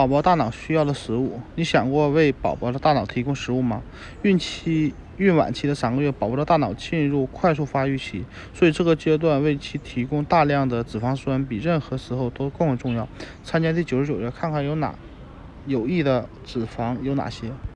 宝宝大脑需要的食物。你想过为宝宝的大脑提供食物吗？孕期孕晚期的三个月宝宝的大脑进入快速发育期所以这个阶段为其提供大量的脂肪酸比任何时候都更为重要。参加第九十九页看看有哪有益的脂肪有哪些。